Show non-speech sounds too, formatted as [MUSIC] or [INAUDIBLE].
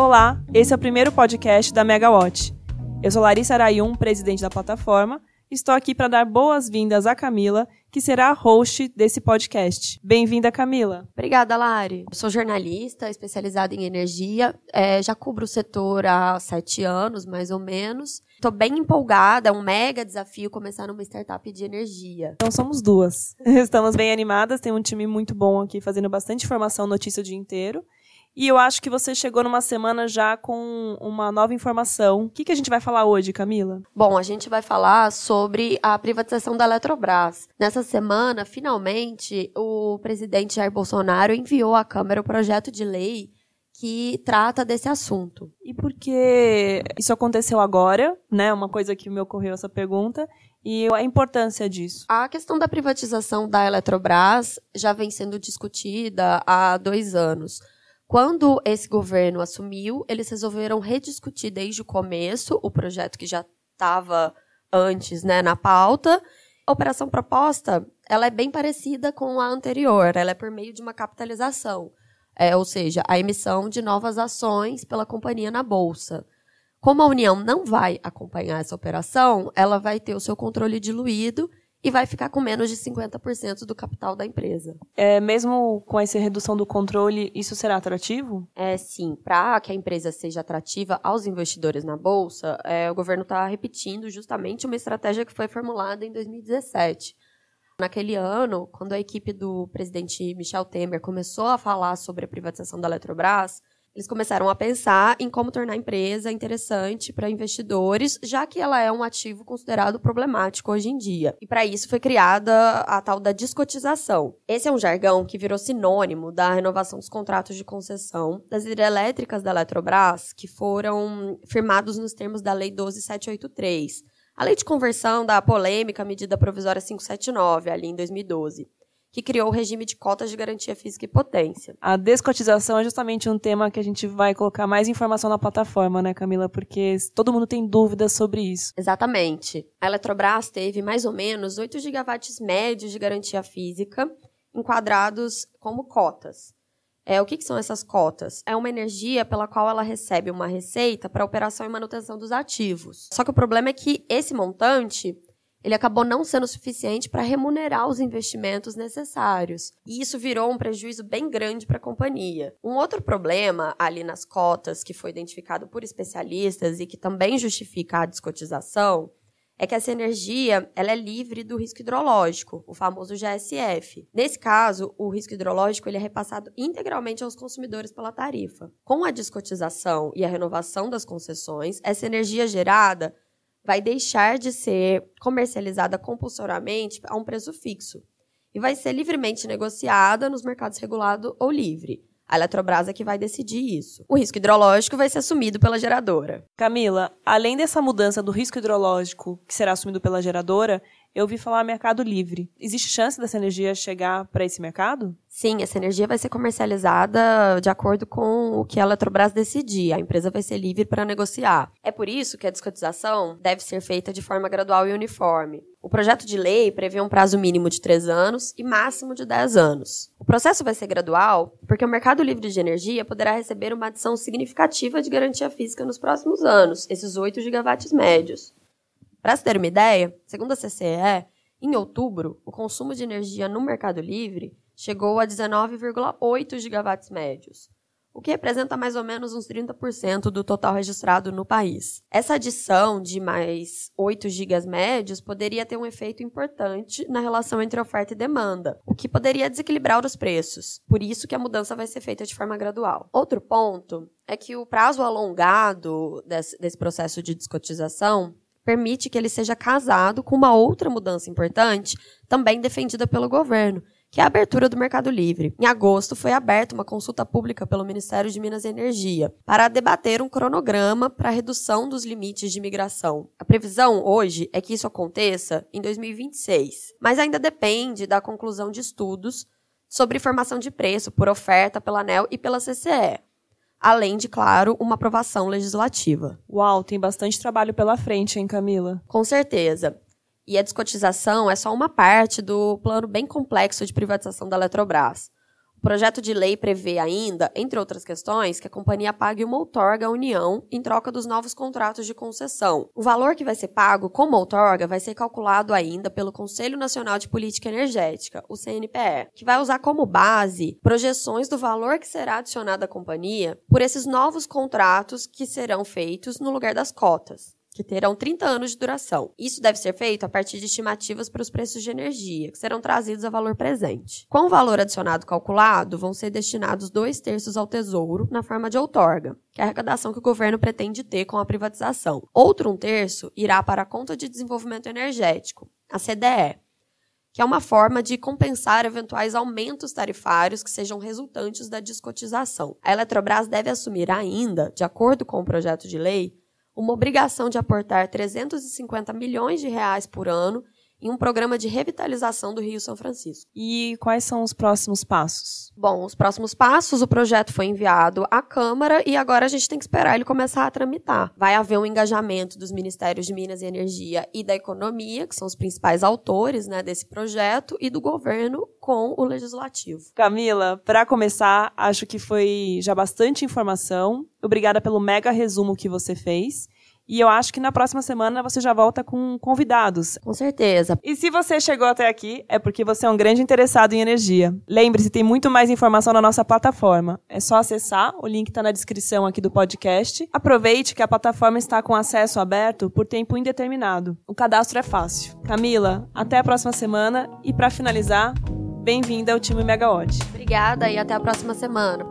Olá, esse é o primeiro podcast da Megawatt. Eu sou Larissa Arayum, presidente da plataforma. Estou aqui para dar boas-vindas a Camila, que será a host desse podcast. Bem-vinda, Camila. Obrigada, Lari. Eu sou jornalista, especializada em energia. É, já cubro o setor há sete anos, mais ou menos. Estou bem empolgada, é um mega desafio começar numa startup de energia. Então somos duas. [LAUGHS] Estamos bem animadas, tem um time muito bom aqui fazendo bastante informação, notícia o dia inteiro. E eu acho que você chegou numa semana já com uma nova informação. O que, que a gente vai falar hoje, Camila? Bom, a gente vai falar sobre a privatização da Eletrobras. Nessa semana, finalmente, o presidente Jair Bolsonaro enviou à Câmara o projeto de lei que trata desse assunto. E por que isso aconteceu agora, né? Uma coisa que me ocorreu essa pergunta. E a importância disso? A questão da privatização da Eletrobras já vem sendo discutida há dois anos. Quando esse governo assumiu, eles resolveram rediscutir desde o começo o projeto que já estava antes né, na pauta. A operação proposta ela é bem parecida com a anterior, ela é por meio de uma capitalização, é, ou seja, a emissão de novas ações pela companhia na Bolsa. Como a União não vai acompanhar essa operação, ela vai ter o seu controle diluído e vai ficar com menos de 50% do capital da empresa. É, mesmo com essa redução do controle, isso será atrativo? É sim. Para que a empresa seja atrativa aos investidores na Bolsa, é, o governo está repetindo justamente uma estratégia que foi formulada em 2017. Naquele ano, quando a equipe do presidente Michel Temer começou a falar sobre a privatização da Eletrobras, eles começaram a pensar em como tornar a empresa interessante para investidores, já que ela é um ativo considerado problemático hoje em dia. E para isso foi criada a tal da descotização. Esse é um jargão que virou sinônimo da renovação dos contratos de concessão das hidrelétricas da Eletrobras, que foram firmados nos termos da Lei 12783. A lei de conversão da polêmica medida provisória 579, ali em 2012 que criou o regime de cotas de garantia física e potência. A descotização é justamente um tema que a gente vai colocar mais informação na plataforma, né, Camila? Porque todo mundo tem dúvidas sobre isso. Exatamente. A Eletrobras teve mais ou menos 8 gigawatts médios de garantia física enquadrados como cotas. É, o que, que, são essas cotas? É uma energia pela qual ela recebe uma receita para operação e manutenção dos ativos. Só que o problema é que esse montante ele acabou não sendo suficiente para remunerar os investimentos necessários. E isso virou um prejuízo bem grande para a companhia. Um outro problema ali nas cotas, que foi identificado por especialistas e que também justifica a descotização, é que essa energia ela é livre do risco hidrológico, o famoso GSF. Nesse caso, o risco hidrológico ele é repassado integralmente aos consumidores pela tarifa. Com a descotização e a renovação das concessões, essa energia gerada vai deixar de ser comercializada compulsoriamente a um preço fixo e vai ser livremente negociada nos mercados regulado ou livre. A Eletrobras é que vai decidir isso. O risco hidrológico vai ser assumido pela geradora. Camila, além dessa mudança do risco hidrológico que será assumido pela geradora, eu ouvi falar mercado livre. Existe chance dessa energia chegar para esse mercado? Sim, essa energia vai ser comercializada de acordo com o que a Eletrobras decidir. A empresa vai ser livre para negociar. É por isso que a descotização deve ser feita de forma gradual e uniforme. O projeto de lei prevê um prazo mínimo de 3 anos e máximo de 10 anos. O processo vai ser gradual porque o mercado livre de energia poderá receber uma adição significativa de garantia física nos próximos anos, esses 8 gigawatts médios. Para se ter uma ideia, segundo a CCE, em outubro, o consumo de energia no Mercado Livre chegou a 19,8 gigawatts médios, o que representa mais ou menos uns 30% do total registrado no país. Essa adição de mais 8 gigas médios poderia ter um efeito importante na relação entre oferta e demanda, o que poderia desequilibrar os preços. Por isso que a mudança vai ser feita de forma gradual. Outro ponto é que o prazo alongado desse, desse processo de descotização permite que ele seja casado com uma outra mudança importante, também defendida pelo governo, que é a abertura do Mercado Livre. Em agosto, foi aberta uma consulta pública pelo Ministério de Minas e Energia para debater um cronograma para a redução dos limites de migração. A previsão hoje é que isso aconteça em 2026, mas ainda depende da conclusão de estudos sobre formação de preço por oferta pela ANEL e pela CCE além de, claro, uma aprovação legislativa. Uau, tem bastante trabalho pela frente, hein, Camila? Com certeza. E a descotização é só uma parte do plano bem complexo de privatização da Eletrobras. O projeto de lei prevê ainda, entre outras questões, que a companhia pague uma outorga à União em troca dos novos contratos de concessão. O valor que vai ser pago como outorga vai ser calculado ainda pelo Conselho Nacional de Política Energética, o CNPE, que vai usar como base projeções do valor que será adicionado à companhia por esses novos contratos que serão feitos no lugar das cotas que terão 30 anos de duração. Isso deve ser feito a partir de estimativas para os preços de energia, que serão trazidos a valor presente. Com o valor adicionado calculado, vão ser destinados dois terços ao Tesouro, na forma de outorga, que é a arrecadação que o governo pretende ter com a privatização. Outro um terço irá para a Conta de Desenvolvimento Energético, a CDE, que é uma forma de compensar eventuais aumentos tarifários que sejam resultantes da descotização. A Eletrobras deve assumir ainda, de acordo com o projeto de lei, uma obrigação de aportar 350 milhões de reais por ano em um programa de revitalização do Rio São Francisco. E quais são os próximos passos? Bom, os próximos passos, o projeto foi enviado à Câmara e agora a gente tem que esperar ele começar a tramitar. Vai haver um engajamento dos Ministérios de Minas e Energia e da Economia, que são os principais autores né, desse projeto, e do governo com o Legislativo. Camila, para começar, acho que foi já bastante informação. Obrigada pelo mega resumo que você fez. E eu acho que na próxima semana você já volta com convidados. Com certeza. E se você chegou até aqui, é porque você é um grande interessado em energia. Lembre-se, tem muito mais informação na nossa plataforma. É só acessar, o link está na descrição aqui do podcast. Aproveite que a plataforma está com acesso aberto por tempo indeterminado. O cadastro é fácil. Camila, até a próxima semana. E para finalizar, bem-vinda ao time Megawatt. Obrigada e até a próxima semana.